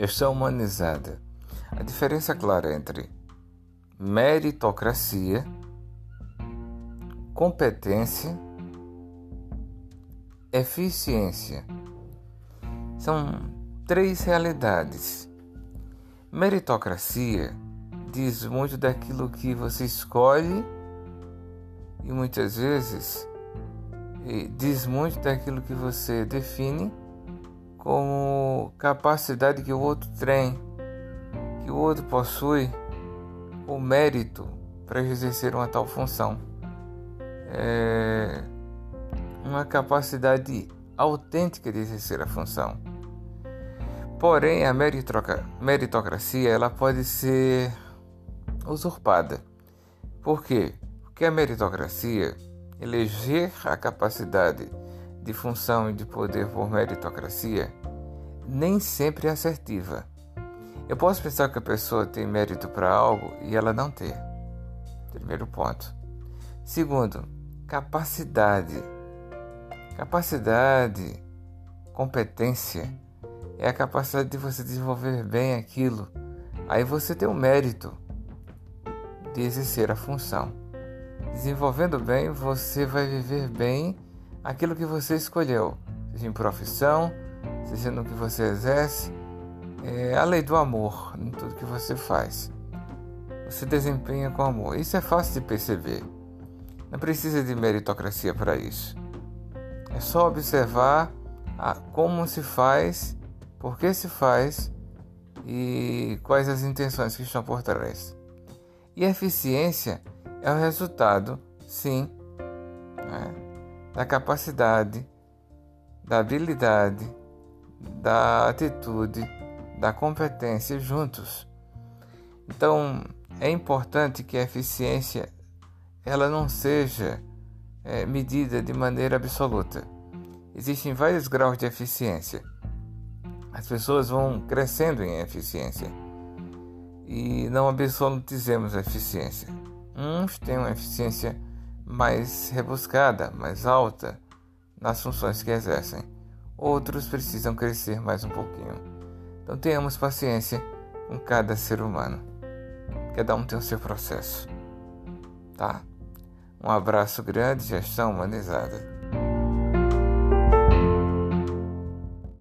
Gestão humanizada. A diferença clara entre meritocracia, competência, eficiência. São três realidades. Meritocracia diz muito daquilo que você escolhe e muitas vezes diz muito daquilo que você define como capacidade que o outro tem, que o outro possui, o mérito para exercer uma tal função. É uma capacidade autêntica de exercer a função. Porém, a meritocracia ela pode ser usurpada. Por quê? Porque a meritocracia, eleger a capacidade de função e de poder por meritocracia, nem sempre é assertiva. Eu posso pensar que a pessoa tem mérito para algo e ela não ter. Primeiro ponto. Segundo, capacidade. Capacidade, competência, é a capacidade de você desenvolver bem aquilo. Aí você tem o mérito de exercer a função. Desenvolvendo bem, você vai viver bem aquilo que você escolheu, seja em profissão, seja no que você exerce. É a lei do amor em tudo que você faz. Você desempenha com amor. Isso é fácil de perceber. Não precisa de meritocracia para isso. É só observar a, como se faz, por que se faz e quais as intenções que estão por trás. E eficiência é o resultado, sim, né, da capacidade, da habilidade, da atitude, da competência juntos. Então, é importante que a eficiência ela não seja é, medida de maneira absoluta. Existem vários graus de eficiência. As pessoas vão crescendo em eficiência e não absolutizemos a eficiência. Uns têm uma eficiência mais rebuscada, mais alta nas funções que exercem. Outros precisam crescer mais um pouquinho. Então tenhamos paciência com cada ser humano. Cada um tem o seu processo. Tá? Um abraço grande, gestão humanizada.